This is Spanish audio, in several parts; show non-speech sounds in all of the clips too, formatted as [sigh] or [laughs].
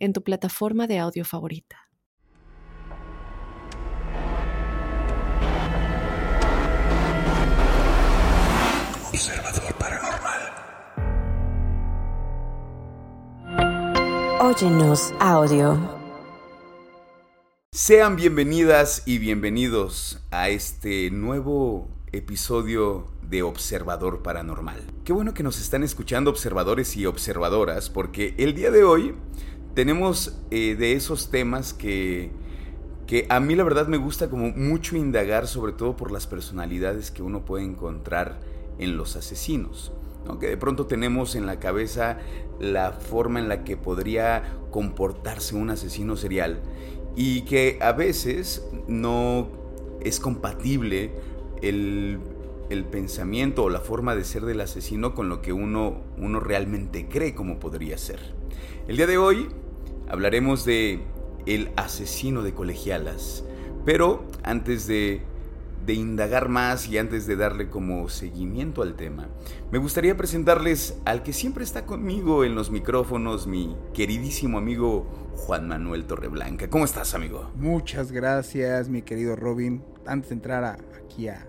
en tu plataforma de audio favorita. Observador Paranormal. Óyenos audio. Sean bienvenidas y bienvenidos a este nuevo episodio de Observador Paranormal. Qué bueno que nos están escuchando observadores y observadoras porque el día de hoy tenemos eh, de esos temas que, que a mí la verdad me gusta como mucho indagar, sobre todo por las personalidades que uno puede encontrar en los asesinos. Que de pronto tenemos en la cabeza la forma en la que podría comportarse un asesino serial y que a veces no es compatible el, el, pensamiento o la forma de ser del asesino con lo que uno, uno realmente cree como podría ser. El día de hoy hablaremos de el asesino de colegialas. Pero antes de, de, indagar más y antes de darle como seguimiento al tema, me gustaría presentarles al que siempre está conmigo en los micrófonos, mi queridísimo amigo Juan Manuel Torreblanca. ¿Cómo estás, amigo? Muchas gracias, mi querido Robin. Antes de entrar aquí a,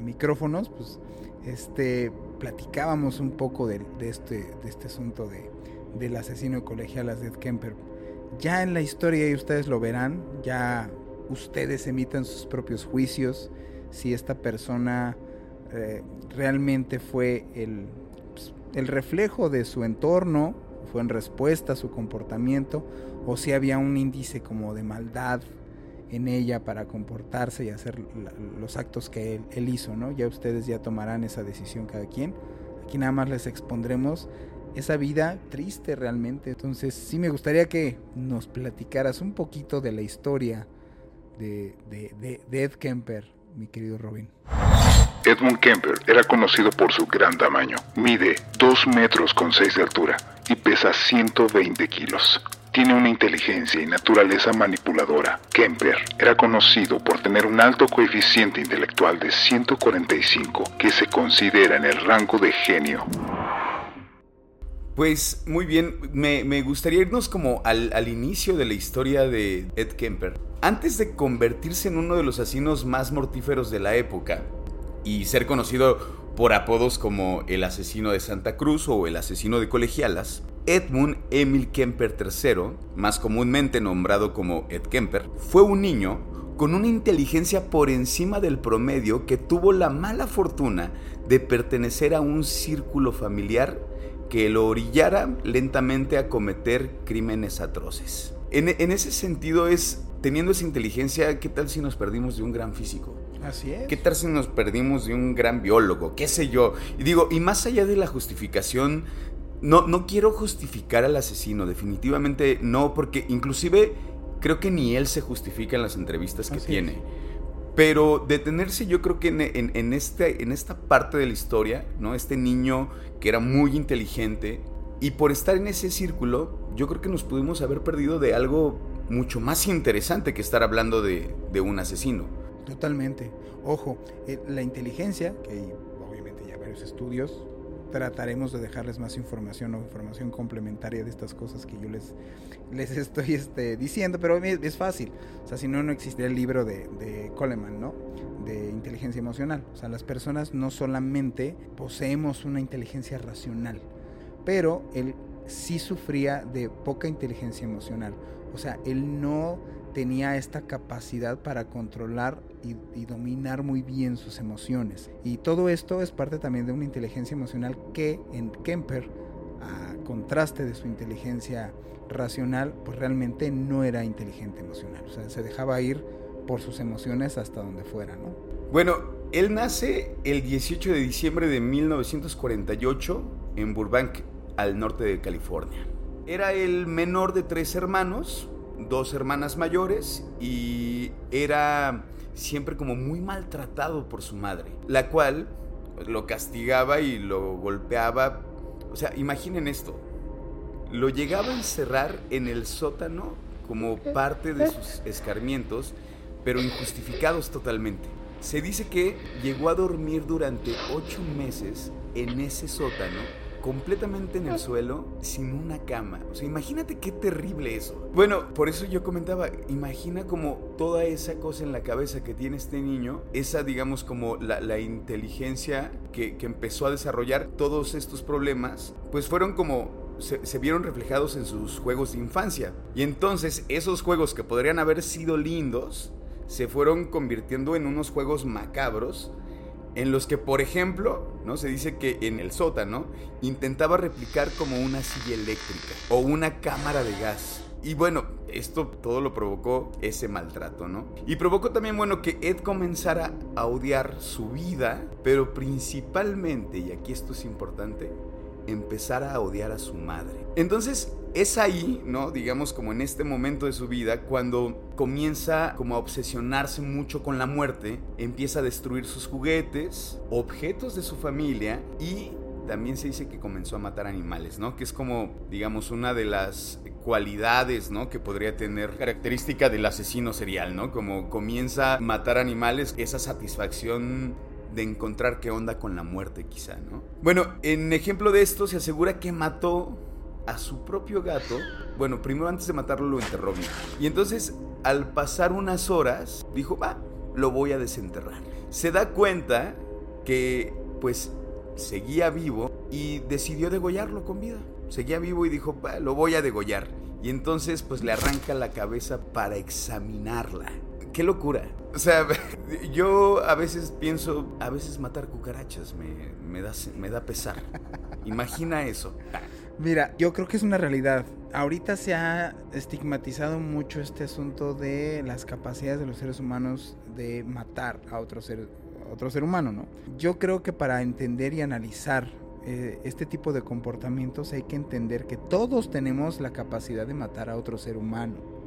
micrófonos, pues este platicábamos un poco de, este, de este asunto de, del asesino de colegialas de Ed Kemper ya en la historia, y ustedes lo verán, ya ustedes emitan sus propios juicios si esta persona eh, realmente fue el, pues, el reflejo de su entorno, fue en respuesta a su comportamiento, o si había un índice como de maldad en ella para comportarse y hacer los actos que él, él, hizo, ¿no? Ya ustedes ya tomarán esa decisión cada quien. Aquí nada más les expondremos esa vida triste realmente. Entonces sí me gustaría que nos platicaras un poquito de la historia de, Ed Kemper, mi querido Robin. Edmund Kemper era conocido por su gran tamaño. Mide 2 metros con 6 de altura y pesa 120 kilos. Tiene una inteligencia y naturaleza manipuladora. Kemper era conocido por tener un alto coeficiente intelectual de 145 que se considera en el rango de genio. Pues muy bien, me, gustaría irnos como al, al, inicio de la historia de Ed Kemper. Antes de convertirse en uno de los asesinos más mortíferos de la época y ser conocido por apodos como el asesino de Santa Cruz o el asesino de colegialas, Edmund Emil Kemper III, más comúnmente nombrado como Ed Kemper, fue un niño con una inteligencia por encima del promedio que tuvo la mala fortuna de pertenecer a un círculo familiar que lo orillara lentamente a cometer crímenes atroces. En, ese sentido es, teniendo esa inteligencia, ¿qué tal si nos perdimos de un gran físico? Así es. ¿Qué tal si nos perdimos de un gran biólogo? ¿Qué sé yo? Y digo, y más allá de la justificación, no, no quiero justificar al asesino, definitivamente no, porque inclusive creo que ni él se justifica en las entrevistas que tiene. Pero detenerse yo creo que en, este, en esta parte de la historia, ¿no? Este niño que era muy inteligente y por estar en ese círculo, yo creo que nos pudimos haber perdido de algo mucho más interesante que estar hablando de, un asesino. Totalmente. Ojo, eh, la inteligencia, que obviamente ya varios estudios trataremos de dejarles más información o información complementaria de estas cosas que yo les, les estoy este, diciendo, pero es, fácil. O sea, si no, no existiría el libro de, de Coleman, ¿no? De inteligencia emocional. O sea, las personas no solamente poseemos una inteligencia racional, pero él sí sufría de poca inteligencia emocional. O sea, él no tenía esta capacidad para controlar y, dominar muy bien sus emociones. Y todo esto es parte también de una inteligencia emocional que en Kemper, contraste de su inteligencia racional, pues realmente no era inteligente emocional. O sea, se dejaba ir por sus emociones hasta donde fuera, ¿no? Bueno, él nace el 18 de diciembre de 1948 en Burbank, al norte de California. Era el menor de tres hermanos, dos hermanas mayores y era siempre como muy maltratado por su madre, la cual lo castigaba y lo golpeaba. O sea, imaginen esto. Lo llegaba a encerrar en el sótano como parte de sus escarmientos, pero injustificados totalmente. Se dice que llegó a dormir durante ocho meses en ese sótano completamente en el suelo, sin una cama. O sea, imagínate qué terrible eso. Bueno, por eso yo comentaba, imagina como toda esa cosa en la cabeza que tiene este niño, esa digamos como la, inteligencia que, que empezó a desarrollar todos estos problemas, pues fueron como se, se, vieron reflejados en sus juegos de infancia. Y entonces esos juegos que podrían haber sido lindos, se fueron convirtiendo en unos juegos macabros en los que, por ejemplo, ¿no? Se dice que en el sótano intentaba replicar como una silla eléctrica o una cámara de gas. Y bueno, esto todo lo provocó ese maltrato, ¿no? Y provocó también, bueno, que Ed comenzara a odiar su vida, pero principalmente, y aquí esto es importante, empezara a odiar a su madre. Entonces, es ahí, ¿no? Digamos como en este momento de su vida, cuando comienza como a obsesionarse mucho con la muerte, empieza a destruir sus juguetes, objetos de su familia y también se dice que comenzó a matar animales, ¿no? Que es como, digamos, una de las cualidades, ¿no? Que podría tener característica del asesino serial, ¿no? Como comienza a matar animales, esa satisfacción de encontrar qué onda con la muerte quizá, ¿no? Bueno, en ejemplo de esto se asegura que mató a su propio gato. Bueno, primero antes de matarlo lo enterró bien. Y entonces, al pasar unas horas, dijo, va, lo voy a desenterrar. Se da cuenta que, pues, seguía vivo y decidió degollarlo con vida. Seguía vivo y dijo, va, lo voy a degollar. Y entonces, pues, le arranca la cabeza para examinarla. ¡Qué locura! O sea, [laughs] yo a veces pienso, a veces matar cucarachas me, me, da, me da pesar. Imagina eso. Mira, yo creo que es una realidad. Ahorita se ha estigmatizado mucho este asunto de las capacidades de los seres humanos de matar a otro ser, otro ser humano, ¿no? Yo creo que para entender y analizar eh, este tipo de comportamientos hay que entender que todos tenemos la capacidad de matar a otro ser humano.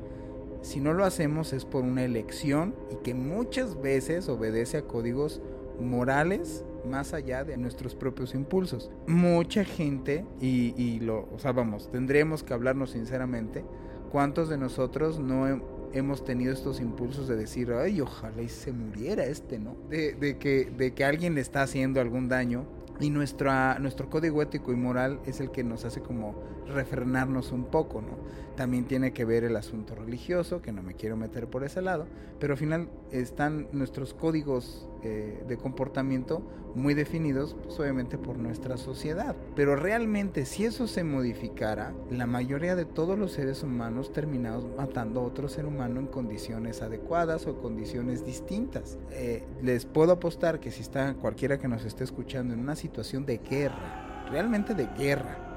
Si no lo hacemos es por una elección y que muchas veces obedece a códigos morales más allá de nuestros propios impulsos. Mucha gente, y, lo, o sea, vamos, tendremos que hablarnos sinceramente, ¿cuántos de nosotros no hemos tenido estos impulsos de decir, ay, ojalá y se muriera este, ¿no? De, que, de que alguien le está haciendo algún daño y nuestra, nuestro código ético y moral es el que nos hace como refrenarnos un poco, ¿no? También tiene que ver el asunto religioso, que no me quiero meter por ese lado, pero al final están nuestros códigos eh, de comportamiento muy definidos, pues obviamente por nuestra sociedad. Pero realmente si eso se modificara, la mayoría de todos los seres humanos terminamos matando a otro ser humano en condiciones adecuadas o condiciones distintas. Eh, les puedo apostar que si está cualquiera que nos esté escuchando en una situación de guerra, realmente de guerra,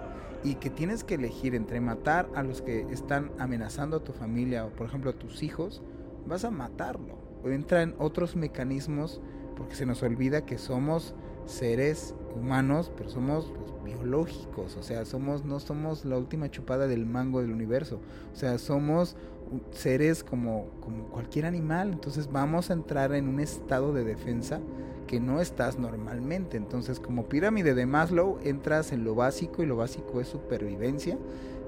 y que tienes que elegir entre matar a los que están amenazando a tu familia o por ejemplo a tus hijos, vas a matarlo. O entran otros mecanismos porque se nos olvida que somos seres humanos, pero somos biológicos, o sea, somos no somos la última chupada del mango del universo, o sea, somos seres como, como cualquier animal, entonces vamos a entrar en un estado de defensa que no estás normalmente. Entonces, como pirámide de Maslow, entras en lo básico y lo básico es supervivencia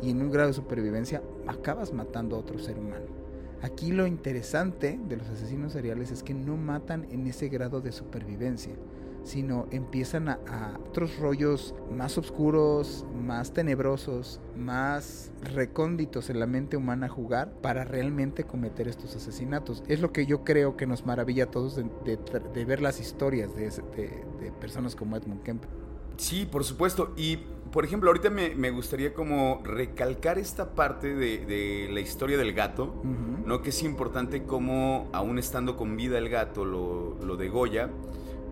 y en un grado de supervivencia acabas matando a otro ser humano. Aquí lo interesante de los asesinos seriales es que no matan en ese grado de supervivencia sino empiezan a, otros rollos más oscuros, más tenebrosos, más recónditos en la mente humana jugar para realmente cometer estos asesinatos. Es lo que yo creo que nos maravilla a todos de, ver las historias de, personas como Edmund Kemp. Sí, por supuesto. Y, por ejemplo, ahorita me, gustaría como recalcar esta parte de, la historia del gato, ¿no? Que es importante como, aún estando con vida el gato, lo, lo degolla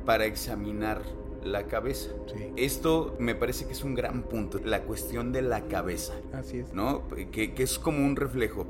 para examinar la cabeza. Esto me parece que es un gran punto, la cuestión de la cabeza. Así es. ¿No? Que, es como un reflejo.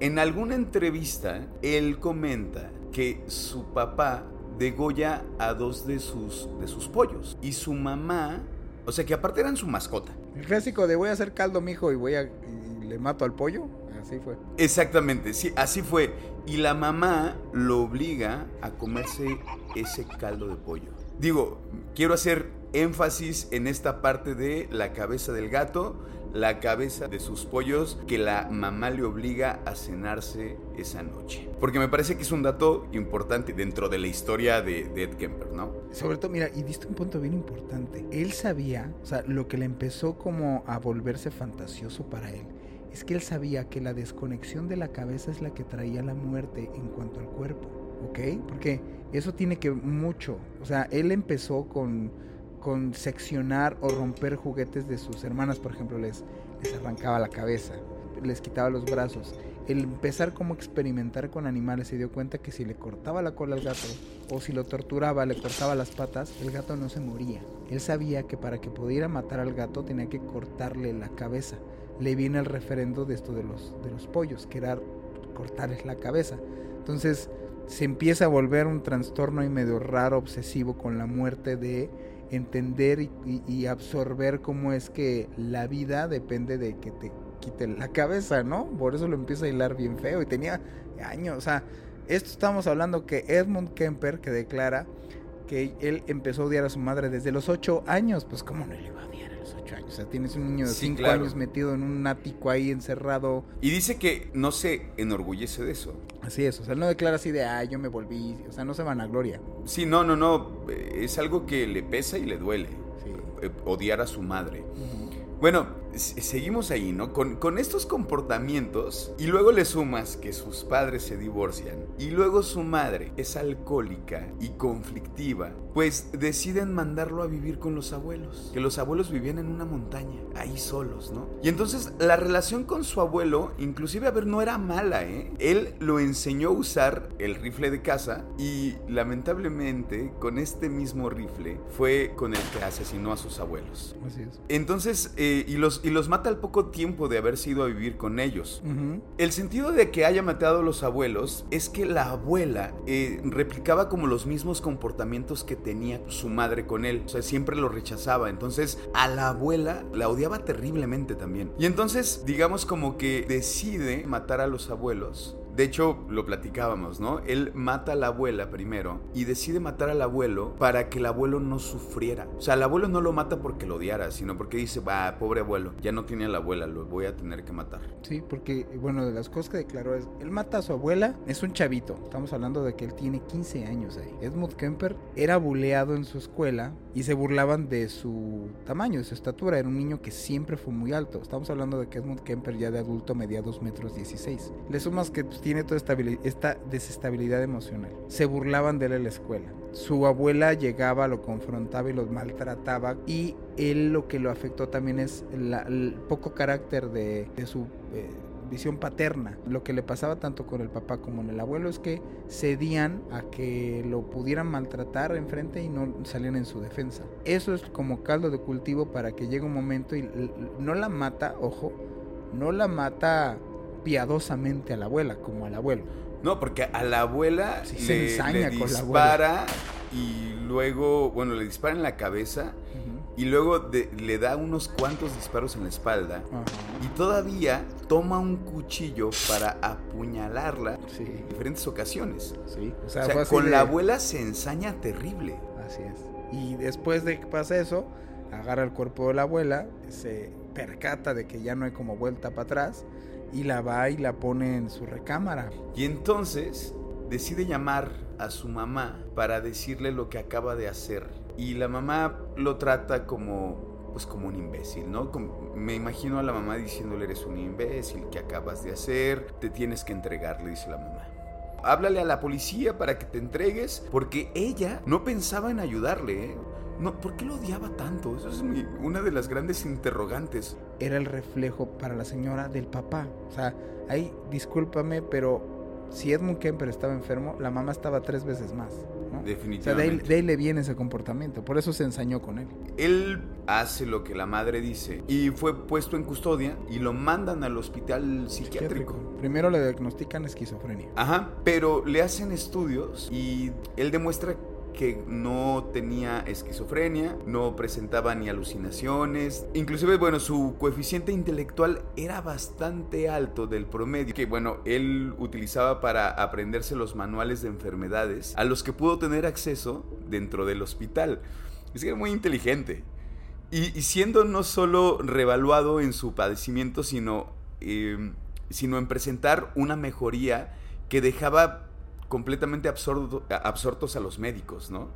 En alguna entrevista, él comenta que su papá degolla a dos de sus, de sus pollos y su mamá, o sea que aparte eran su mascota. El clásico de voy a hacer caldo, mijo, y voy a y le mato al pollo. así fue. Exactamente, sí, así fue. Y la mamá lo obliga a comerse ese caldo de pollo. Digo, quiero hacer énfasis en esta parte de la cabeza del gato, la cabeza de sus pollos que la mamá le obliga a cenarse esa noche. Porque me parece que es un dato importante dentro de la historia de, de Ed Kemper, ¿no? Sobre todo, mira, y diste un punto bien importante. Él sabía, o sea, lo que le empezó como a volverse fantasioso para él, es que él sabía que la desconexión de la cabeza es la que traía la muerte en cuanto al cuerpo, ¿ok? Porque eso tiene que mucho, o sea, él empezó con con seccionar o romper juguetes de sus hermanas, por ejemplo, les, les arrancaba la cabeza, les quitaba los brazos. El empezar como experimentar con animales se dio cuenta que si le cortaba la cola al gato o si lo torturaba, le cortaba las patas, el gato no se moría. Él sabía que para que pudiera matar al gato tenía que cortarle la cabeza. Le viene el referendo de esto de los, de los pollos, que era cortarles la cabeza. Entonces se empieza a volver un trastorno y medio raro, obsesivo con la muerte de entender y, absorber cómo es que la vida depende de que te quiten la cabeza, ¿no? Por eso lo empieza a hilar bien feo y tenía años, o sea, esto estamos hablando que Edmund Kemper que declara que él empezó a odiar a su madre desde los ocho años, pues cómo no le iba a odiar a los ocho años, o sea, tienes un niño de Sí, cinco claro. años metido en un ático ahí encerrado, Y dice que no se enorgullece de eso. así es, o sea, él no declara así de, ah, yo me volví, o sea, no se vanagloria, Sí, no, no, no. Es algo que le pesa y le duele. sí. eh, Odiar a su madre. Bueno, seguimos ahí, ¿no? Con, con estos comportamientos y luego le sumas que sus padres se divorcian y luego su madre es alcohólica y conflictiva, pues deciden mandarlo a vivir con los abuelos, que los abuelos vivían en una montaña, ahí solos, ¿no? Y entonces la relación con su abuelo, inclusive, a ver, no era mala, ¿eh? Él lo enseñó a usar el rifle de caza y lamentablemente con este mismo rifle fue con el que asesinó a sus abuelos. Así es. Entonces, eh, y, los, y los mata al poco tiempo de haber sido a vivir con ellos. El sentido de que haya matado a los abuelos es que la abuela eh, replicaba como los mismos comportamientos que tenía su madre con él. O sea, siempre lo rechazaba. Entonces, a la abuela la odiaba terriblemente también. Y entonces, digamos como que decide matar a los abuelos. De hecho, lo platicábamos, ¿no? Él mata a la abuela primero y decide matar al abuelo para que el abuelo no sufriera. O sea, el abuelo no lo mata porque lo odiara, sino porque dice, va, pobre abuelo, ya no tiene a la abuela, lo voy a tener que matar. Sí, porque, bueno, de las cosas que declaró es, él mata a su abuela, es un chavito, estamos hablando de que él tiene 15 años ahí. Edmund Kemper era buleado en su escuela y se burlaban de su tamaño, de su estatura, era un niño que siempre fue muy alto. Estamos hablando de que Edmund Kemper ya de adulto medía 2 metros 16. Le sumas que pues, tiene toda esta desestabilidad emocional. Se burlaban de él en la escuela. Su abuela llegaba, lo confrontaba y lo maltrataba y él lo que lo afectó también es el poco carácter de, de su eh, visión paterna. Lo que le pasaba tanto con el papá como con el abuelo es que cedían a que lo pudieran maltratar enfrente y no salían en su defensa. Eso es como caldo de cultivo para que llegue un momento y no la mata, ojo, no la mata piadosamente a la abuela como al abuelo. No, porque a la abuela Sí, se ensaña le con la dispara y luego, bueno, le dispara en la cabeza y luego de- le da unos cuantos disparos en la espalda Ajá. y todavía toma un cuchillo para apuñalarla Sí, en diferentes ocasiones. sí. O O sea, con de- la abuela se ensaña terrible. Así es. Y después de que pasa eso, agarra el cuerpo de la abuela, se percata de que ya no hay como vuelta para atrás y la va y la pone en su recámara. Y entonces decide llamar a su mamá para decirle lo que acaba de hacer. Y la mamá lo trata como pues como un imbécil, ¿no? Me imagino a la mamá diciéndole eres un imbécil, ¿qué acabas de hacer? Te tienes que entregar, le dice la mamá. Háblale a la policía para que te entregues, porque ella no pensaba en ayudarle, ¿eh? No, ¿Por qué lo odiaba tanto? Eso es mi- una de las grandes interrogantes. Era el reflejo para la señora del papá. O sea, ahí, discúlpame, pero si Edmund Kemper estaba enfermo, la mamá estaba tres veces más. ¿No? O sea, de ahí, Definitivamente. de ahí le viene ese comportamiento. Por eso se ensañó con él. Él hace lo que la madre dice y fue puesto en custodia y lo mandan al hospital psiquiátrico. Primero le diagnostican esquizofrenia. Ajá, pero le hacen estudios y él demuestra que no tenía esquizofrenia, no presentaba ni alucinaciones, inclusive bueno, su coeficiente intelectual era bastante alto del promedio, que bueno, él utilizaba para aprenderse los manuales de enfermedades a los que pudo tener acceso dentro del hospital. Es que era muy inteligente. Y, siendo no solo revaluado en su padecimiento, sino, em, sino en presentar una mejoría que dejaba completamente absortos a los médicos, ¿no?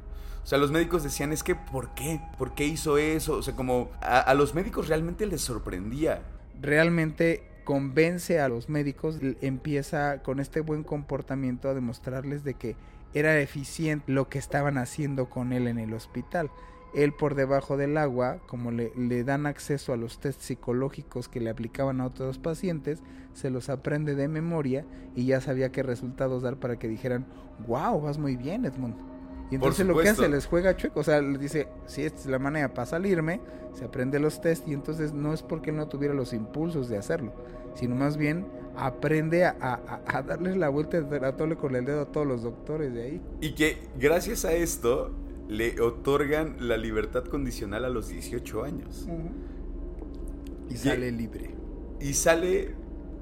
O sea, los médicos decían, es que, ¿por qué? ¿Por qué hizo eso? O sea, como a, a los médicos realmente les sorprendía. Realmente convence a los médicos, empieza con este buen comportamiento a demostrarles de que era eficiente lo que estaban haciendo con él en el hospital él por debajo del agua, como le, le, dan acceso a los test psicológicos que le aplicaban a otros pacientes, se los aprende de memoria y ya sabía qué resultados dar para que dijeran, wow, vas muy bien Edmund. Y entonces lo que hace, les juega chueco, o sea, le dice, si esta es la manera para salirme, se aprende los test y entonces no es porque no tuviera los impulsos de hacerlo, sino más bien aprende a, a, a darles la vuelta de con el dedo a todos los doctores de ahí. Y que gracias a esto le otorgan la libertad condicional a los 18 años. Y sale libre. Y sale,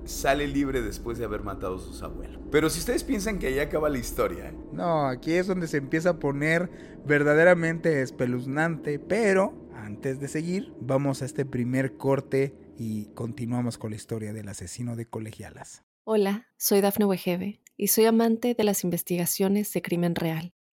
sale libre después de haber matado a sus abuelos. Pero si ustedes piensan que ahí acaba la historia. No, aquí es donde se empieza a poner verdaderamente espeluznante. Pero antes de seguir, vamos a este primer corte y continuamos con la historia del asesino de colegialas. Hola, soy Dafne Wegebe y soy amante de las investigaciones de crimen real.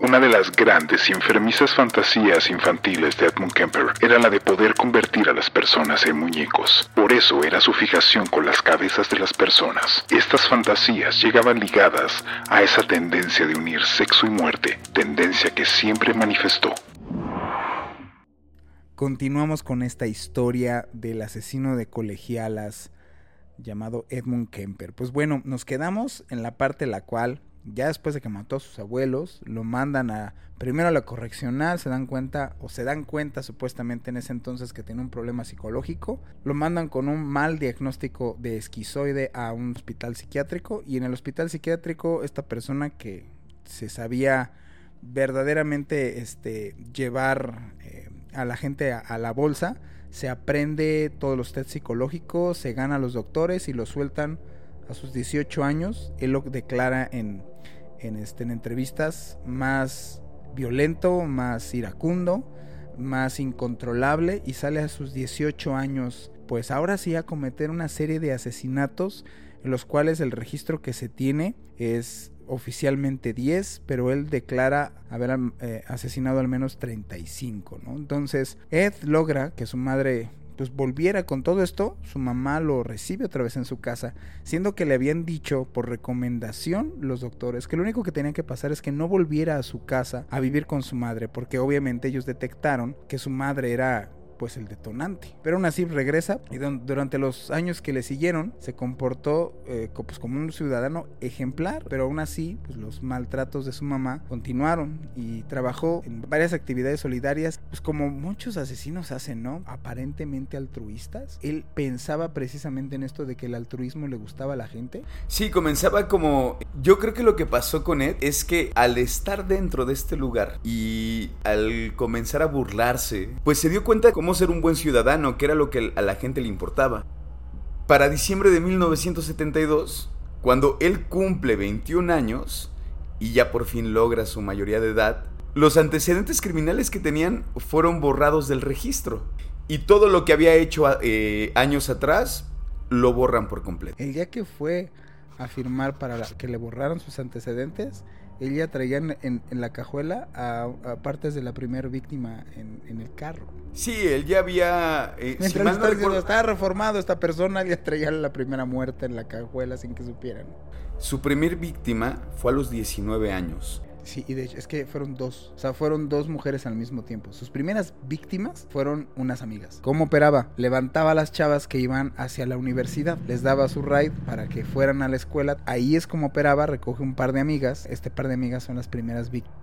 Una de las grandes y enfermizas fantasías infantiles de Edmund Kemper era la de poder convertir a las personas en muñecos. Por eso era su fijación con las cabezas de las personas. Estas fantasías llegaban ligadas a esa tendencia de unir sexo y muerte, tendencia que siempre manifestó. Continuamos con esta historia del asesino de colegialas llamado Edmund Kemper. Pues bueno, nos quedamos en la parte en la cual ya después de que mató a sus abuelos, lo mandan a primero a la correccional, se dan cuenta o se dan cuenta supuestamente en ese entonces que tiene un problema psicológico, lo mandan con un mal diagnóstico de esquizoide a un hospital psiquiátrico y en el hospital psiquiátrico esta persona que se sabía verdaderamente este llevar eh, a la gente a, a la bolsa, se aprende todos los test psicológicos, se gana a los doctores y lo sueltan a sus 18 años. Él lo declara en en, este, en entrevistas más violento, más iracundo, más incontrolable y sale a sus 18 años, pues ahora sí a cometer una serie de asesinatos en los cuales el registro que se tiene es oficialmente 10, pero él declara haber eh, asesinado al menos 35, ¿no? Entonces, Ed logra que su madre pues volviera con todo esto, su mamá lo recibe otra vez en su casa, siendo que le habían dicho por recomendación los doctores que lo único que tenía que pasar es que no volviera a su casa a vivir con su madre, porque obviamente ellos detectaron que su madre era pues el detonante. Pero aún así regresa y durante los años que le siguieron se comportó eh, pues, como un ciudadano ejemplar, pero aún así pues los maltratos de su mamá continuaron y trabajó en varias actividades solidarias, pues como muchos asesinos hacen, ¿no? Aparentemente altruistas. Él pensaba precisamente en esto de que el altruismo le gustaba a la gente. Sí, comenzaba como yo creo que lo que pasó con Ed es que al estar dentro de este lugar y al comenzar a burlarse, pues se dio cuenta como ser un buen ciudadano, que era lo que a la gente le importaba. Para diciembre de 1972, cuando él cumple 21 años y ya por fin logra su mayoría de edad, los antecedentes criminales que tenían fueron borrados del registro. Y todo lo que había hecho eh, años atrás lo borran por completo. El día que fue a firmar para que le borraron sus antecedentes, ella traía en, la cajuela a, partes de la primera víctima en, el carro. Sí, él ya había... Eh, Mientras estaba reformado esta persona, [laughs] ya traía la primera muerte en la cajuela sin que supieran. Su primer víctima fue a los 19 años. Sí, y de hecho es que fueron dos, o sea, fueron dos mujeres al mismo tiempo. Sus primeras víctimas fueron unas amigas. ¿Cómo operaba? Levantaba a las chavas que iban hacia la universidad, les daba su ride para que fueran a la escuela. Ahí es como operaba, recoge un par de amigas. Este par de amigas son las primeras víctimas.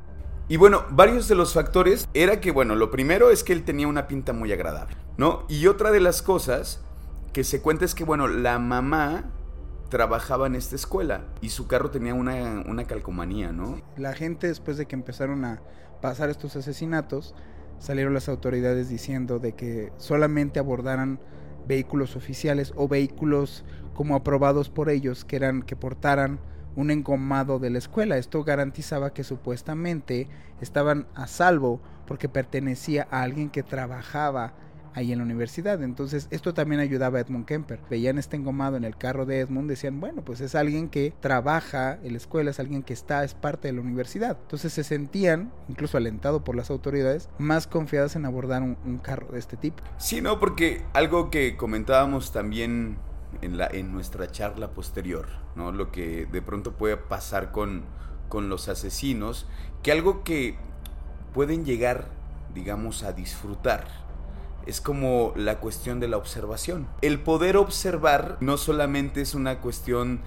Y bueno, varios de los factores era que, bueno, lo primero es que él tenía una pinta muy agradable, ¿no? Y otra de las cosas que se cuenta es que, bueno, la mamá trabajaba en esta escuela y su carro tenía una, una calcomanía, ¿no? La gente después de que empezaron a pasar estos asesinatos, salieron las autoridades diciendo de que solamente abordaran vehículos oficiales o vehículos como aprobados por ellos que eran que portaran un engomado de la escuela. Esto garantizaba que supuestamente estaban a salvo porque pertenecía a alguien que trabajaba ahí en la universidad. Entonces, esto también ayudaba a Edmund Kemper. Veían este engomado en el carro de Edmund, decían, bueno, pues es alguien que trabaja en la escuela, es alguien que está, es parte de la universidad. Entonces se sentían, incluso alentado por las autoridades, más confiadas en abordar un, carro de este tipo. Sí, no, porque algo que comentábamos también en, la, en nuestra charla posterior, ¿no? Lo que de pronto puede pasar con, con los asesinos, que algo que pueden llegar, digamos, a disfrutar es como la cuestión de la observación. El poder observar no solamente es una cuestión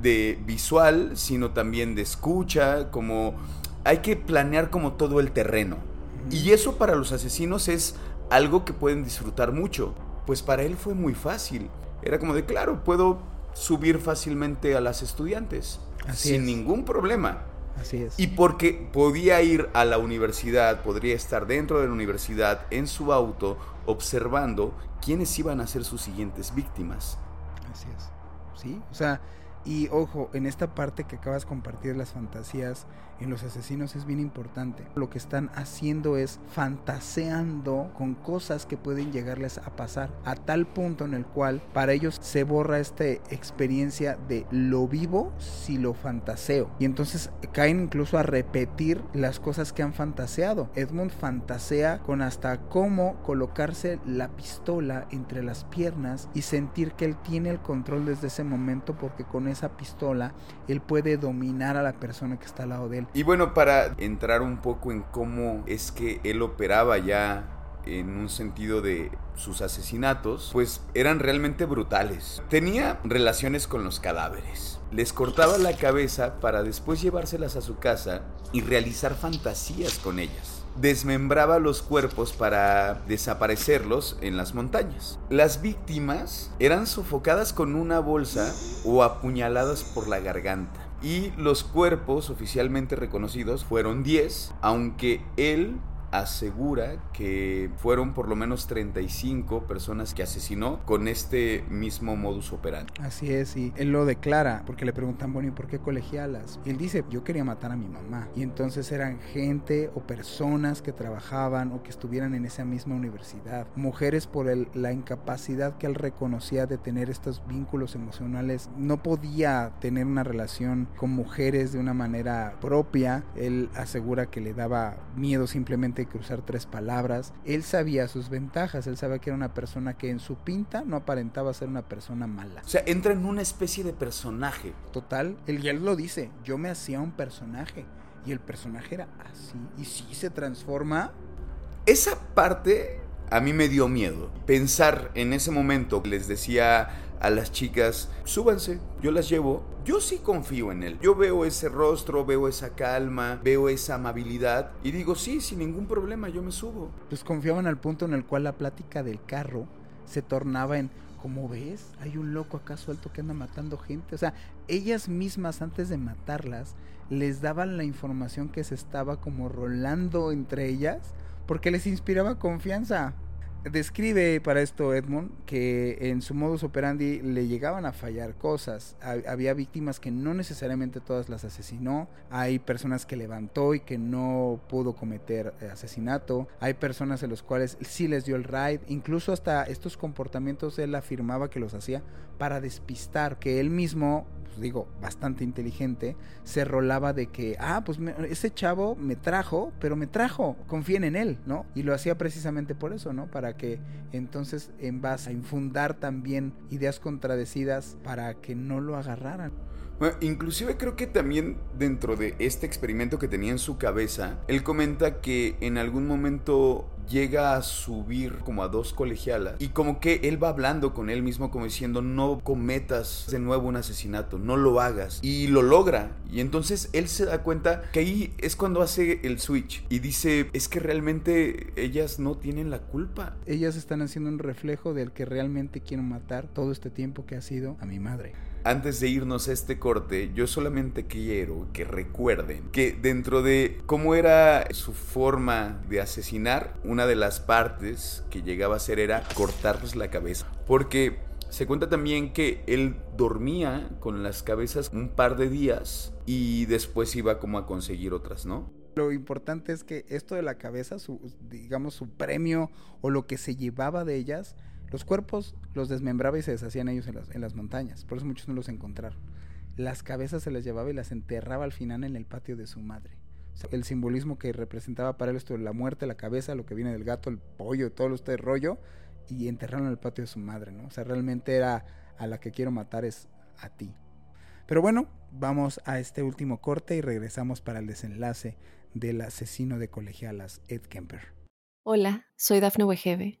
de visual, sino también de escucha, como hay que planear como todo el terreno. Y eso para los asesinos es algo que pueden disfrutar mucho. Pues para él fue muy fácil. Era como de, claro, puedo subir fácilmente a las estudiantes. sin ningún problema. Así es. Y porque podía ir a la universidad, podría estar dentro de la universidad en su auto observando quiénes iban a ser sus siguientes víctimas. Así es. Sí, o sea, y ojo, en esta parte que acabas de compartir las fantasías en los asesinos es bien importante. Lo que están haciendo es fantaseando con cosas que pueden llegarles a pasar a tal punto en el cual para ellos se borra esta experiencia de lo vivo si lo fantaseo. Y entonces caen incluso a repetir las cosas que han fantaseado. Edmund fantasea con hasta cómo colocarse la pistola entre las piernas y sentir que él tiene el control desde ese momento porque con esa pistola él puede dominar a la persona que está al lado de él. Y bueno, para entrar un poco en cómo es que él operaba ya en un sentido de sus asesinatos, pues eran realmente brutales. Tenía relaciones con los cadáveres. Les cortaba la cabeza para después llevárselas a su casa y realizar fantasías con ellas desmembraba los cuerpos para desaparecerlos en las montañas. Las víctimas eran sofocadas con una bolsa o apuñaladas por la garganta. Y los cuerpos oficialmente reconocidos fueron 10, aunque él asegura que fueron por lo menos 35 personas que asesinó con este mismo modus operandi. Así es, y él lo declara porque le preguntan, bueno, ¿y por qué colegialas? Y él dice, yo quería matar a mi mamá. Y entonces eran gente o personas que trabajaban o que estuvieran en esa misma universidad. Mujeres por la incapacidad que él reconocía de tener estos vínculos emocionales. No podía tener una relación con mujeres de una manera propia. Él asegura que le daba miedo simplemente cruzar tres palabras. Él sabía sus ventajas, él sabía que era una persona que en su pinta no aparentaba ser una persona mala. O sea, entra en una especie de personaje. Total, él, él lo dice, yo me hacía un personaje y el personaje era así. Y si se transforma... Esa parte a mí me dio miedo. Pensar en ese momento, les decía a las chicas, súbanse, yo las llevo. Yo sí confío en él. Yo veo ese rostro, veo esa calma, veo esa amabilidad y digo, sí, sin ningún problema, yo me subo. Pues confiaban al punto en el cual la plática del carro se tornaba en, ¿cómo ves? Hay un loco acá suelto que anda matando gente. O sea, ellas mismas antes de matarlas les daban la información que se estaba como rolando entre ellas porque les inspiraba confianza. Describe para esto Edmund que en su modus operandi le llegaban a fallar cosas. Había víctimas que no necesariamente todas las asesinó. Hay personas que levantó y que no pudo cometer asesinato. Hay personas a los cuales sí les dio el raid. Incluso hasta estos comportamientos él afirmaba que los hacía para despistar, que él mismo pues, digo, bastante inteligente, se rolaba de que, ah, pues ese chavo me trajo, pero me trajo, confíen en él, ¿no? Y lo hacía precisamente por eso, ¿no? Para que entonces en base a infundar también ideas contradecidas para que no lo agarraran. Inclusive creo que también dentro de este experimento que tenía en su cabeza, él comenta que en algún momento llega a subir como a dos colegialas y como que él va hablando con él mismo como diciendo no cometas de nuevo un asesinato, no lo hagas y lo logra y entonces él se da cuenta que ahí es cuando hace el switch y dice es que realmente ellas no tienen la culpa. Ellas están haciendo un reflejo del que realmente quiero matar todo este tiempo que ha sido a mi madre. Antes de irnos a este corte, yo solamente quiero que recuerden que dentro de cómo era su forma de asesinar, una de las partes que llegaba a hacer era cortarles la cabeza. Porque se cuenta también que él dormía con las cabezas un par de días y después iba como a conseguir otras, ¿no? Lo importante es que esto de la cabeza, su, digamos su premio o lo que se llevaba de ellas, los cuerpos los desmembraba y se deshacían ellos en las, montañas, por eso muchos no los encontraron. Las cabezas se las llevaba y las enterraba al final en el patio de su madre. El simbolismo que representaba para él esto la muerte, la cabeza, lo que viene del gato, el pollo, todo este rollo, y enterraron en el patio de su madre, ¿no? O sea, realmente era a la que quiero matar es a ti. Pero bueno, vamos a este último corte y regresamos para el desenlace del asesino de colegialas Ed Kemper. Hola, soy Dafne Wegebe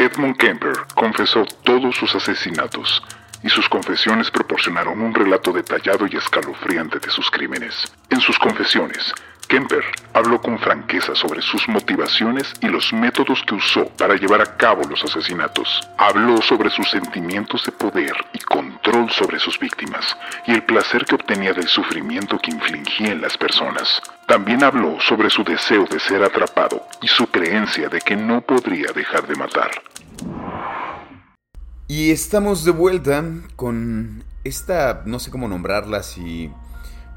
Edmund Kemper confesó todos sus asesinatos y sus confesiones proporcionaron un relato detallado y escalofriante de sus crímenes. En sus confesiones, Kemper habló con franqueza sobre sus motivaciones y los métodos que usó para llevar a cabo los asesinatos. Habló sobre sus sentimientos de poder y control sobre sus víctimas y el placer que obtenía del sufrimiento que infligía en las personas. También habló sobre su deseo de ser atrapado y su creencia de que no podría dejar de matar. Y estamos de vuelta con esta, no sé cómo nombrarla, así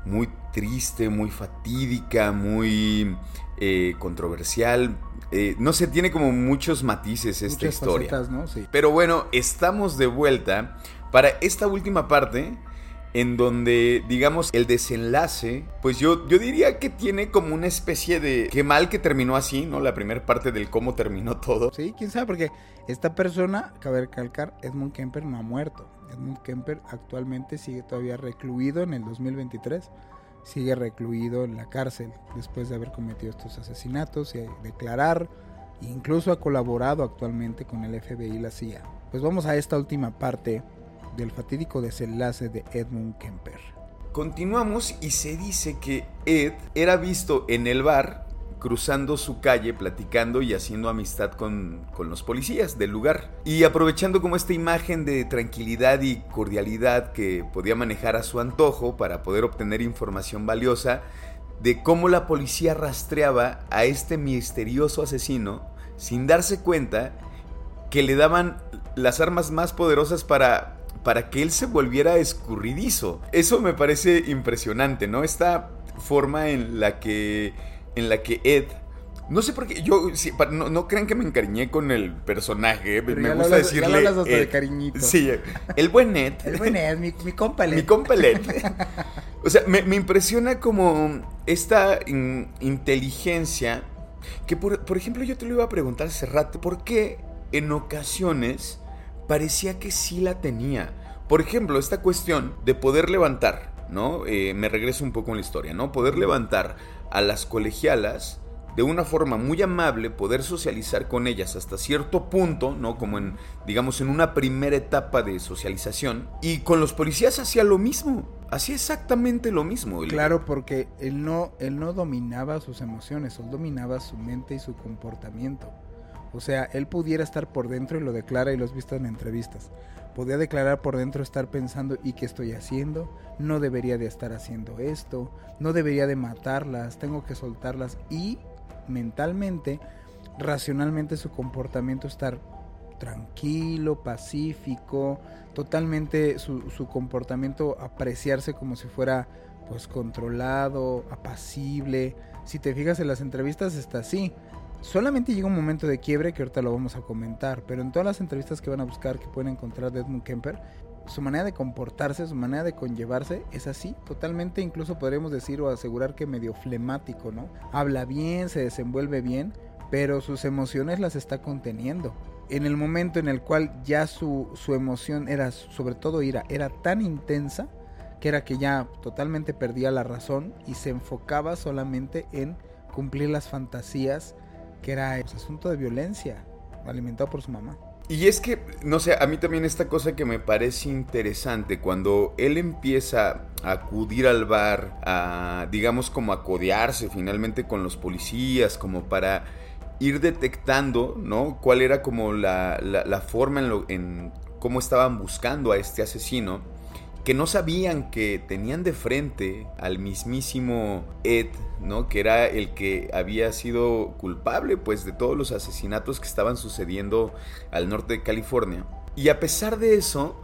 muy triste, muy fatídica, muy eh, controversial. Eh, no sé, tiene como muchos matices esta Muchas historia. facetas, ¿no? Sí. Pero bueno, estamos de vuelta para esta última parte en donde, digamos, el desenlace, pues yo, yo diría que tiene como una especie de... Qué mal que terminó así, ¿no? La primera parte del cómo terminó todo. Sí, quién sabe, porque esta persona, cabe recalcar, Edmund Kemper no ha muerto. Edmund Kemper actualmente sigue todavía recluido en el 2023. Sigue recluido en la cárcel después de haber cometido estos asesinatos y declarar. Incluso ha colaborado actualmente con el FBI y la CIA. Pues vamos a esta última parte del fatídico desenlace de Edmund Kemper. Continuamos y se dice que Ed era visto en el bar cruzando su calle, platicando y haciendo amistad con, con, los policías del lugar. Y aprovechando como esta imagen de tranquilidad y cordialidad que podía manejar a su antojo para poder obtener información valiosa de cómo la policía rastreaba a este misterioso asesino sin darse cuenta que le daban las armas más poderosas para para que él se volviera escurridizo. Eso me parece impresionante, ¿no? Esta forma en la que en la que Ed no sé por qué, yo, sí, no, no, crean que me encariñé con el personaje, Pero me gusta hablas- decirle... Ya hasta Ed. de cariñito. Sí, el buen Ed. El buen Ed, mi, mi compa Ed. Mi compa el Ed. [laughs] O sea, me, me impresiona como esta in- inteligencia que, por, por ejemplo, yo te lo iba a preguntar hace rato, ¿por qué en ocasiones parecía que sí la tenía? Por ejemplo, esta cuestión de poder levantar, ¿no? Eh, me regreso un poco en la historia, ¿no? Poder levantar a las colegialas de una forma muy amable, poder socializar con ellas hasta cierto punto, ¿no? Como en, digamos, en una primera etapa de socialización. Y con los policías hacía lo mismo, hacía exactamente lo mismo. Claro, porque él no, él no dominaba sus emociones, él dominaba su mente y su comportamiento. O sea, él pudiera estar por dentro y lo declara y los visto en entrevistas. Podía declarar por dentro estar pensando, ¿y qué estoy haciendo? No debería de estar haciendo esto, no debería de matarlas, tengo que soltarlas y mentalmente, racionalmente su comportamiento estar tranquilo, pacífico, totalmente su, su comportamiento apreciarse como si fuera pues controlado, apacible. Si te fijas en las entrevistas está así. Solamente llega un momento de quiebre que ahorita lo vamos a comentar, pero en todas las entrevistas que van a buscar que pueden encontrar de Edmund Kemper, su manera de comportarse, su manera de conllevarse es así, totalmente incluso podríamos decir o asegurar que medio flemático, ¿no? Habla bien, se desenvuelve bien, pero sus emociones las está conteniendo. En el momento en el cual ya su, su emoción era, sobre todo ira, era tan intensa, que era que ya totalmente perdía la razón y se enfocaba solamente en cumplir las fantasías, que era el asunto de violencia, alimentado por su mamá. Y es que, no sé, a mí también esta cosa que me parece interesante, cuando él empieza a acudir al bar, a, digamos, como a codearse finalmente con los policías, como para ir detectando, ¿no? Cuál era como la, la, forma en, lo, en cómo estaban buscando a este asesino que no sabían que tenían de frente al mismísimo Ed, ¿no? Que era el que había sido culpable, pues, de todos los asesinatos que estaban sucediendo al norte de California. Y a pesar de eso,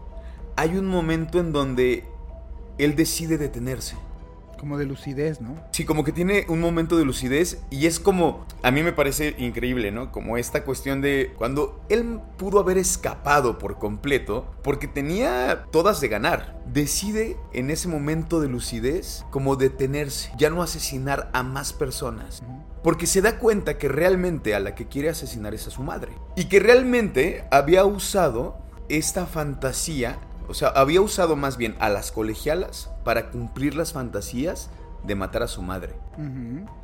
hay un momento en donde él decide detenerse. Como de lucidez, ¿no? Sí, como que tiene un momento de lucidez y es como, a mí me parece increíble, ¿no? Como esta cuestión de cuando él pudo haber escapado por completo porque tenía todas de ganar, decide en ese momento de lucidez como detenerse, ya no asesinar a más personas. Porque se da cuenta que realmente a la que quiere asesinar es a su madre. Y que realmente había usado esta fantasía o sea, había usado más bien a las colegialas para cumplir las fantasías de matar a su madre.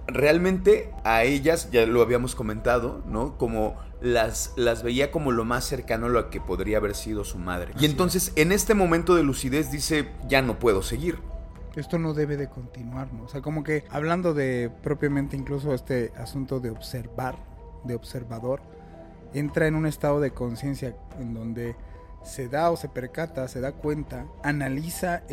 Realmente a ellas, ya lo habíamos comentado, ¿no? Como las, las veía como lo más cercano a lo que podría haber sido su madre. y entonces en este momento de lucidez dice, ya no puedo seguir. Esto no debe de continuar, ¿no? O sea, como que hablando de propiamente incluso este asunto de observar, de observador, entra en un estado de conciencia en donde se da o se percata, se da cuenta, analiza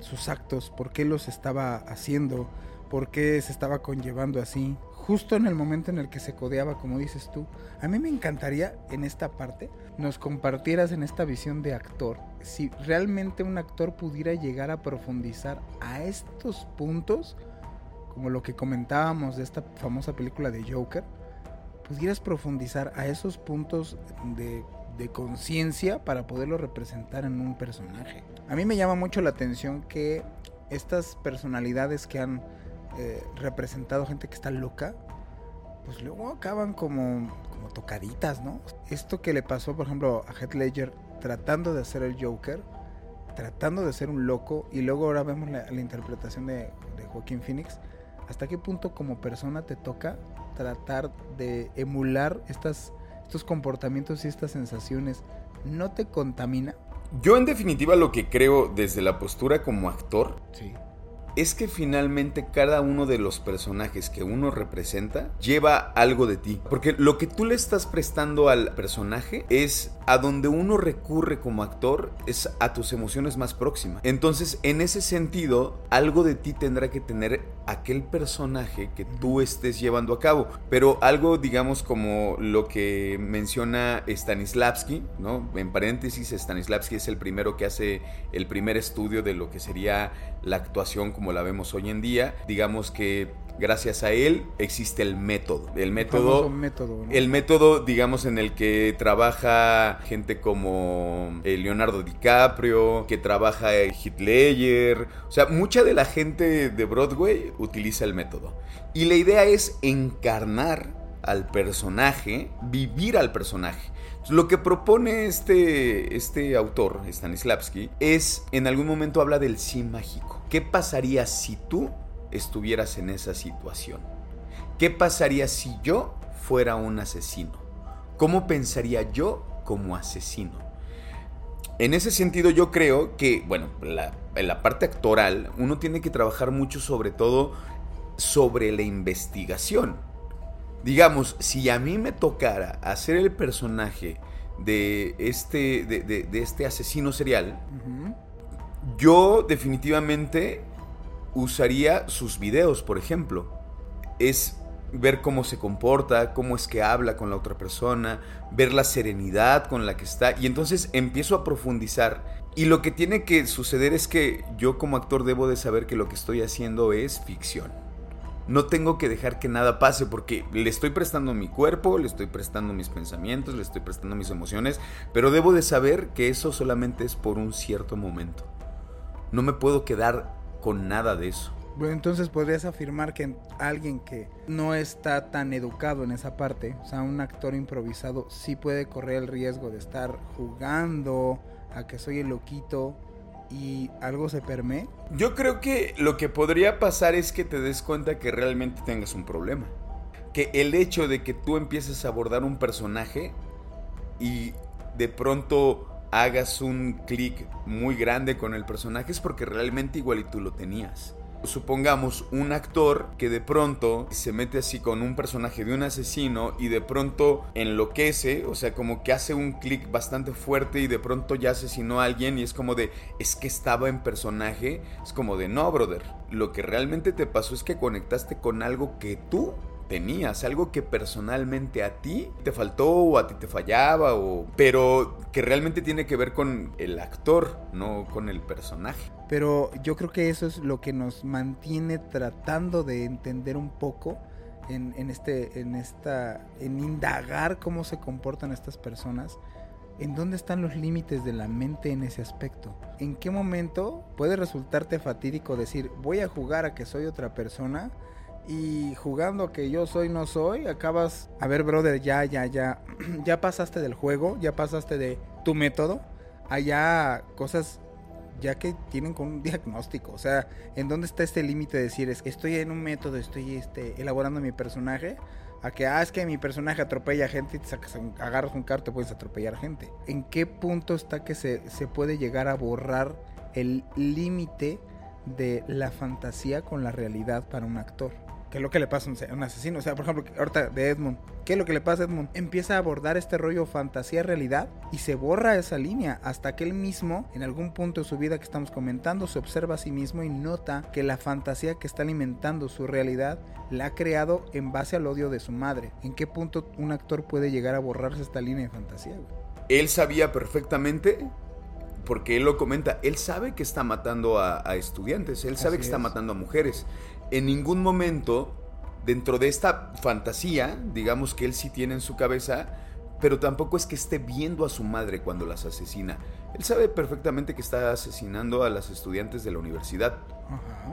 sus actos, por qué los estaba haciendo, por qué se estaba conllevando así, justo en el momento en el que se codeaba, como dices tú. A mí me encantaría en esta parte nos compartieras en esta visión de actor, si realmente un actor pudiera llegar a profundizar a estos puntos, como lo que comentábamos de esta famosa película de Joker, pudieras profundizar a esos puntos de de conciencia para poderlo representar en un personaje. A mí me llama mucho la atención que estas personalidades que han eh, representado gente que está loca, pues luego acaban como, como tocaditas, ¿no? Esto que le pasó, por ejemplo, a Heath Ledger tratando de hacer el Joker, tratando de ser un loco, y luego ahora vemos la, interpretación de, de Joaquín Phoenix, ¿hasta qué punto como persona te toca tratar de emular estas estos comportamientos y estas sensaciones no te contamina? Yo en definitiva lo que creo desde la postura como actor sí es que finalmente cada uno de los personajes que uno representa lleva algo de ti. Porque lo que tú le estás prestando al personaje es a donde uno recurre como actor, es a tus emociones más próximas. Entonces, en ese sentido, algo de ti tendrá que tener aquel personaje que tú estés llevando a cabo. Pero algo, digamos, como lo que menciona Stanislavski, ¿no? En paréntesis, Stanislavski es el primero que hace el primer estudio de lo que sería la actuación como la vemos hoy en día. Digamos que gracias a él existe el método. El método, el método, digamos, en el que trabaja gente como eh, Leonardo DiCaprio, que trabaja Hitler, o sea, mucha de la gente de Broadway utiliza el método. Y la idea es encarnar al personaje, vivir al personaje. Lo que propone este, este autor, Stanislavski, es, en algún momento habla del sí mágico. ¿Qué pasaría si tú estuvieras en esa situación? ¿Qué pasaría si yo fuera un asesino? ¿Cómo pensaría yo como asesino? En ese sentido yo creo que, bueno, en la parte actoral uno tiene que trabajar mucho sobre todo sobre la investigación digamos, si a mí me tocara hacer el personaje de este, de, este asesino serial, yo definitivamente usaría sus videos, por ejemplo. Es ver cómo se comporta, cómo es que habla con la otra persona, ver la serenidad con la que está. Y entonces empiezo a profundizar. Y lo que tiene que suceder es que yo como actor debo de saber que lo que estoy haciendo es ficción. No tengo que dejar que nada pase porque le estoy prestando mi cuerpo, le estoy prestando mis pensamientos, le estoy prestando mis emociones, pero debo de saber que eso solamente es por un cierto momento. No me puedo quedar con nada de eso. Bueno, entonces podrías afirmar que alguien que no está tan educado en esa parte, o sea, un actor improvisado, sí puede correr el riesgo de estar jugando a que soy el loquito y algo se permee. Yo creo que lo que podría pasar es que te des cuenta que realmente tengas un problema. Que el hecho de que tú empieces a abordar un personaje y de pronto hagas un clic muy grande con el personaje es porque realmente igual y tú lo tenías. Supongamos un actor que de pronto se mete así con un personaje de un asesino y de pronto enloquece, o sea, como que hace un clic bastante fuerte y de pronto ya asesinó a alguien y es como de, es que estaba en personaje, es como de, no, brother, lo que realmente te pasó es que conectaste con algo que tú tenías, algo que personalmente a ti te faltó o a ti te fallaba, o, pero que realmente tiene que ver con el actor, no con el personaje. Pero yo creo que eso es lo que nos mantiene tratando de entender un poco en, en este, en esta, en indagar cómo se comportan estas personas. ¿En dónde están los límites de la mente en ese aspecto? ¿En qué momento puede resultarte fatídico decir voy a jugar a que soy otra persona? y jugando que yo soy no soy, acabas, a ver brother, ya, ya, ya, [clears throat] ya pasaste del juego, ya pasaste de tu método, allá cosas ya que tienen con un [laughs] diagnóstico, o sea, ¿en dónde está este límite de decir, es que estoy en un método, estoy este, elaborando mi personaje? A que, ah, es que mi personaje atropella gente y te sacas, agarras un carro, te puedes atropellar gente. ¿En qué punto está que se, se puede llegar a borrar el límite de la fantasía con la realidad para un actor? ¿Qué es lo que le pasa a un asesino? O sea, por ejemplo, ahorita de Edmund. ¿Qué es lo que le pasa a Edmund? Empieza a abordar este rollo fantasía-realidad y se borra esa línea hasta que él mismo, en algún punto de su vida que estamos comentando, se observa a sí mismo y nota que la fantasía que está alimentando su realidad la ha creado en base al odio de su madre. ¿En qué punto un actor puede llegar a borrarse esta línea de fantasía? Él sabía perfectamente porque él lo comenta, él sabe que está matando a, estudiantes, él sabe que está matando a mujeres en ningún momento, dentro de esta fantasía, digamos que él sí tiene en su cabeza, pero tampoco es que esté viendo a su madre cuando las asesina. Él sabe perfectamente que está asesinando a las estudiantes de la universidad.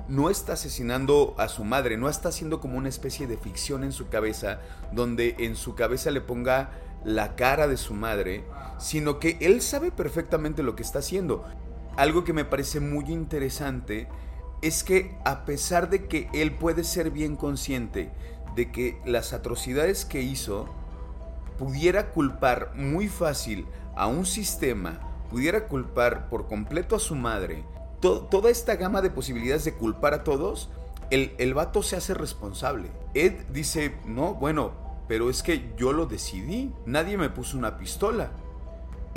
No está asesinando a su madre, no está haciendo como una especie de ficción en su cabeza, donde en su cabeza le ponga la cara de su madre, sino que él sabe perfectamente lo que está haciendo. Algo que me parece muy interesante es que a pesar de que él puede ser bien consciente de que las atrocidades que hizo pudiera culpar muy fácil a un sistema, pudiera culpar por completo a su madre, toda esta gama de posibilidades de culpar a todos, el, el vato se hace responsable. Ed dice, no, bueno, pero es que yo lo decidí, nadie me puso una pistola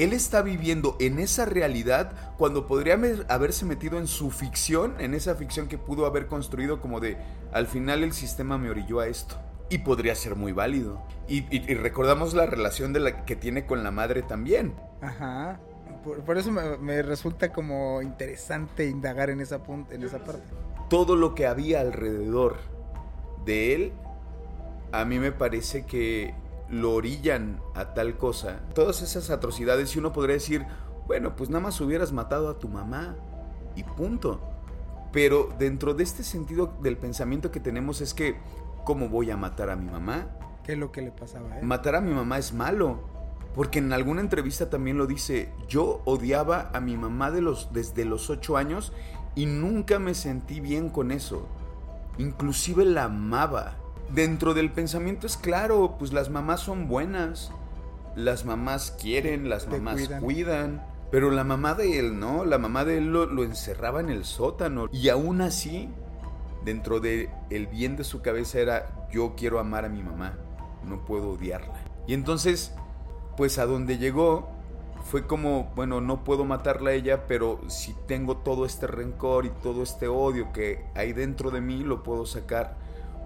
él está viviendo en esa realidad cuando podría haberse metido en su ficción, en esa ficción que pudo haber construido como de, al final el sistema me orilló a esto. Y podría ser muy válido. Y, recordamos la relación de la que tiene con la madre también. Ajá. Por, eso me, resulta como interesante indagar en esa, en esa parte. Todo lo que había alrededor de él, a mí me parece que lo orillan a tal cosa, todas esas atrocidades y uno podría decir, bueno, pues nada más hubieras matado a tu mamá y punto. Pero dentro de este sentido del pensamiento que tenemos es que, ¿cómo voy a matar a mi mamá? ¿Qué es lo que le pasaba? Eh? Matar a mi mamá es malo. Porque en alguna entrevista también lo dice, yo odiaba a mi mamá de los, desde los ocho años y nunca me sentí bien con eso. Inclusive la amaba dentro del pensamiento es claro, pues las mamás son buenas, las mamás quieren, las mamás cuidan. Pero la mamá de él, ¿no? La mamá de él lo, encerraba en el sótano. Y aún así, dentro del el bien de su cabeza era, yo quiero amar a mi mamá, no puedo odiarla. Y entonces, pues a donde llegó, fue como, bueno, no puedo matarla a ella, pero si tengo todo este rencor y todo este odio que hay dentro de mí, lo puedo sacar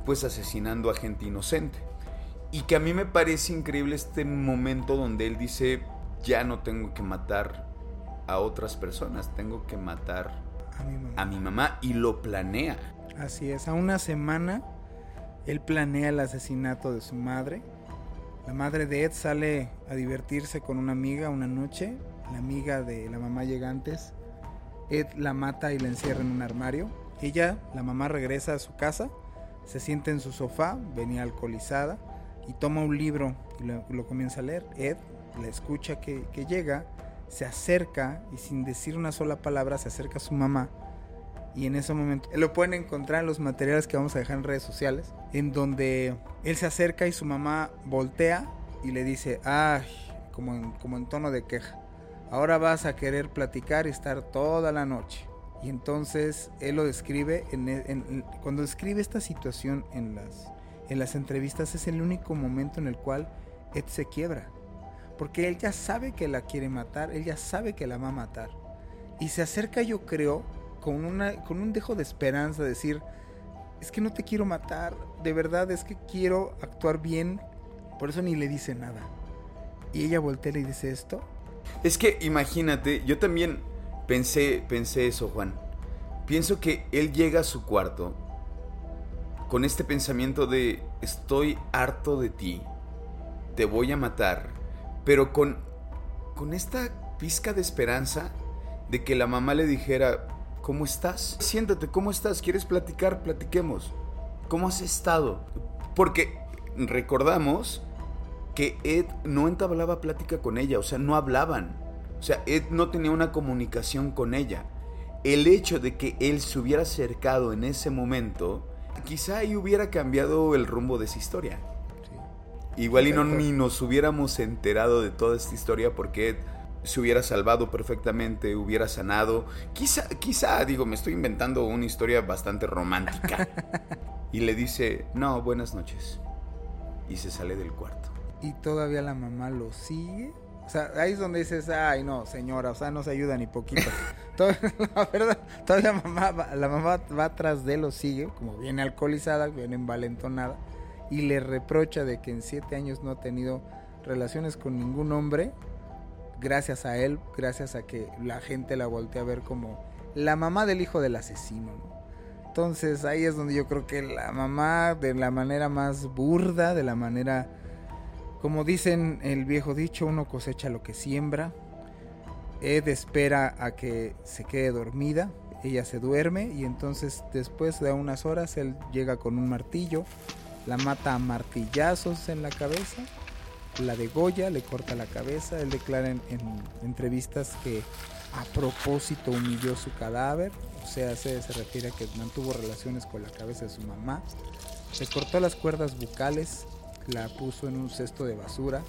pues asesinando a gente inocente. Y que a mí me parece increíble este momento donde él dice, ya no tengo que matar a otras personas, tengo que matar A mi mamá. a mi mamá y lo planea. Así es, a una semana él planea el asesinato de su madre. La madre de Ed sale a divertirse con una amiga una noche. La amiga de la mamá llega antes. Ed la mata y la encierra en un armario. Ella, la mamá, regresa a su casa, se sienta en su sofá, venía alcoholizada, y toma un libro y lo, comienza a leer. Ed la escucha que, que llega, se acerca y sin decir una sola palabra se acerca a su mamá y en ese momento lo pueden encontrar en los materiales que vamos a dejar en redes sociales, en donde él se acerca y su mamá voltea y le dice, ay, como en, como en tono de queja, ahora vas a querer platicar y estar toda la noche. Y entonces él lo describe, en, en- cuando describe esta situación en las, en las entrevistas es el único momento en el cual Ed se quiebra. Porque él ya sabe que la quiere matar, él ya sabe que la va a matar. Y se acerca, yo creo, con, una, con un dejo de esperanza, decir, es que no te quiero matar, de verdad es que quiero actuar bien, por eso ni le dice nada. Y ella voltea y dice esto. Es que imagínate, yo también pensé, pensé eso, Juan. Pienso que él llega a su cuarto con este pensamiento de estoy harto de ti, te voy a matar, pero con, con esta pizca de esperanza de que la mamá le dijera, ¿cómo estás? Siéntate, ¿cómo estás? ¿Quieres platicar? Platiquemos. ¿Cómo has estado? Porque recordamos que Ed no entablaba plática con ella, o sea, no hablaban. O sea, Ed no tenía una comunicación con ella. El hecho de que él se hubiera acercado en ese momento, quizá ahí hubiera cambiado el rumbo de esa historia. Igual y no ni nos hubiéramos enterado de toda esta historia porque Ed se hubiera salvado perfectamente, hubiera sanado. Quizá, quizá, digo, me estoy inventando una historia bastante romántica. [laughs] y le dice, no, buenas noches. Y se sale del cuarto. Y todavía la mamá lo sigue. O sea, ahí es donde dices, ay no, señora, o sea, no se ayuda ni poquito. [laughs] Todavía- [laughs] la verdad, todavía mamá va- la mamá va atrás de él, lo sigue, como viene alcoholizada, viene envalentonada, y le reprocha de que en siete años no ha tenido relaciones con ningún hombre, gracias a él, gracias a que la gente la voltea a ver como la mamá del hijo del asesino, ¿no? Entonces ahí es donde yo creo que la mamá, de la manera más burda, de la manera como dicen el viejo dicho, uno cosecha lo que siembra. Ed espera a que se quede dormida, ella se duerme y entonces después de unas horas él llega con un martillo, la mata a martillazos en la cabeza, la degolla, le corta la cabeza, él declara en, en entrevistas que a propósito humilló su cadáver, o sea, se, se refiere a que mantuvo relaciones con la cabeza de su mamá, le cortó las cuerdas bucales, la puso en un cesto de basura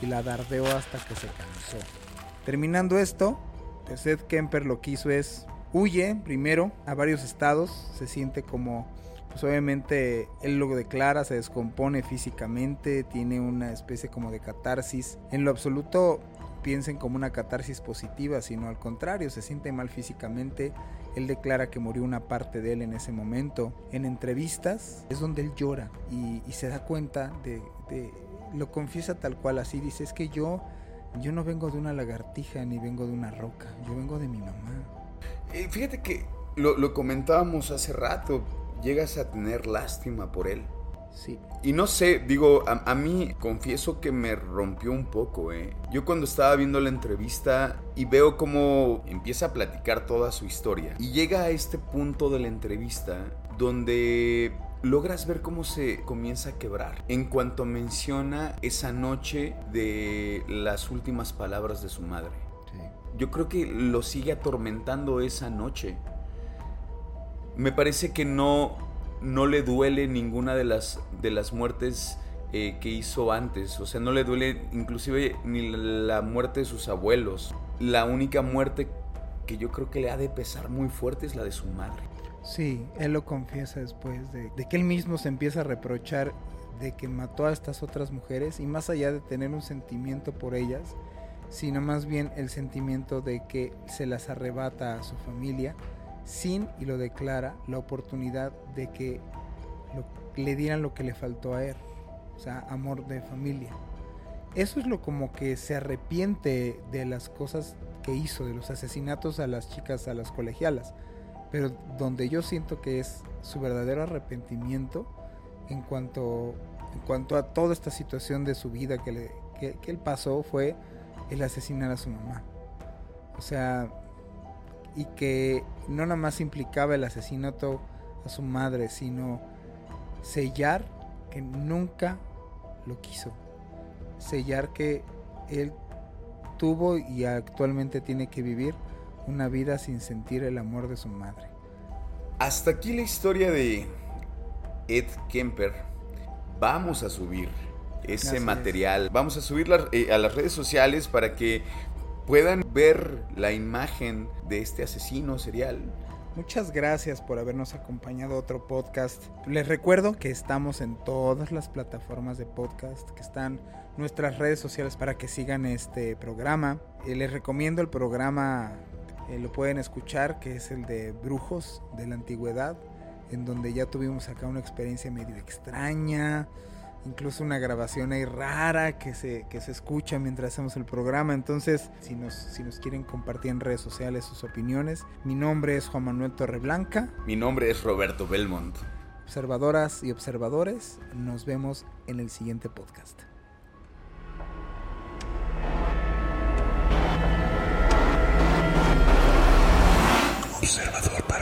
y la dardeó hasta que se cansó. Terminando esto, Ed Kemper lo que hizo es huye primero a varios estados, se siente como, pues obviamente él lo declara, se descompone físicamente, tiene una especie como de catarsis. En lo absoluto piensen como una catarsis positiva, sino al contrario, se siente mal físicamente. Él declara que murió una parte de él en ese momento. En entrevistas es donde él llora y, se da cuenta de, de- lo confiesa tal cual así, dice, es que yo, yo no vengo de una lagartija ni vengo de una roca, yo vengo de mi mamá. Eh, fíjate que lo, lo comentábamos hace rato, llegas a tener lástima por él. Sí, Y no sé, digo, a, a mí confieso que me rompió un poco, ¿eh? Yo cuando estaba viendo la entrevista y veo cómo empieza a platicar toda su historia y llega a este punto de la entrevista donde logras ver cómo se comienza a quebrar en cuanto menciona esa noche de las últimas palabras de su madre. sí. Yo creo que lo sigue atormentando esa noche. Me parece que no, no le duele ninguna de las, de las muertes eh, que hizo antes. O sea, no le duele inclusive ni la muerte de sus abuelos. La única muerte que yo creo que le ha de pesar muy fuerte es la de su madre. Sí, él lo confiesa después de, de que él mismo se empieza a reprochar de que mató a estas otras mujeres y más allá de tener un sentimiento por ellas, sino más bien el sentimiento de que se las arrebata a su familia sin, y lo declara, la oportunidad de que le dieran lo que le faltó a él, o sea, amor de familia. Eso es lo como que se arrepiente de las cosas que hizo, de los asesinatos a las chicas, a las colegialas. Pero donde yo siento que es su verdadero arrepentimiento en cuanto, en cuanto a toda esta situación de su vida que, le, que, que él pasó fue el asesinar a su mamá. O sea, y que no nada más implicaba el asesinato a su madre, sino sellar que nunca lo quiso. Sellar que él tuvo y actualmente tiene que vivir una vida sin sentir el amor de su madre. Hasta aquí la historia de Ed Kemper. Vamos a subir ese Así es. material. Vamos a subirla eh, a las redes sociales para que puedan ver la imagen de este asesino serial. Muchas gracias por habernos acompañado a otro podcast. Les recuerdo que estamos en todas las plataformas de podcast, que están nuestras redes sociales para que sigan este programa. Eh, les recomiendo el programa, eh, lo pueden escuchar, que es el de Brujos de la Antigüedad, en donde ya tuvimos acá una experiencia medio extraña, incluso una grabación ahí rara que se, que se escucha mientras hacemos el programa. Entonces, si nos, si nos quieren compartir en redes sociales sus opiniones, mi nombre es Juan Manuel Torreblanca. Mi nombre es Roberto Belmont. Observadoras y observadores, nos vemos en el siguiente podcast. Observador paranormal.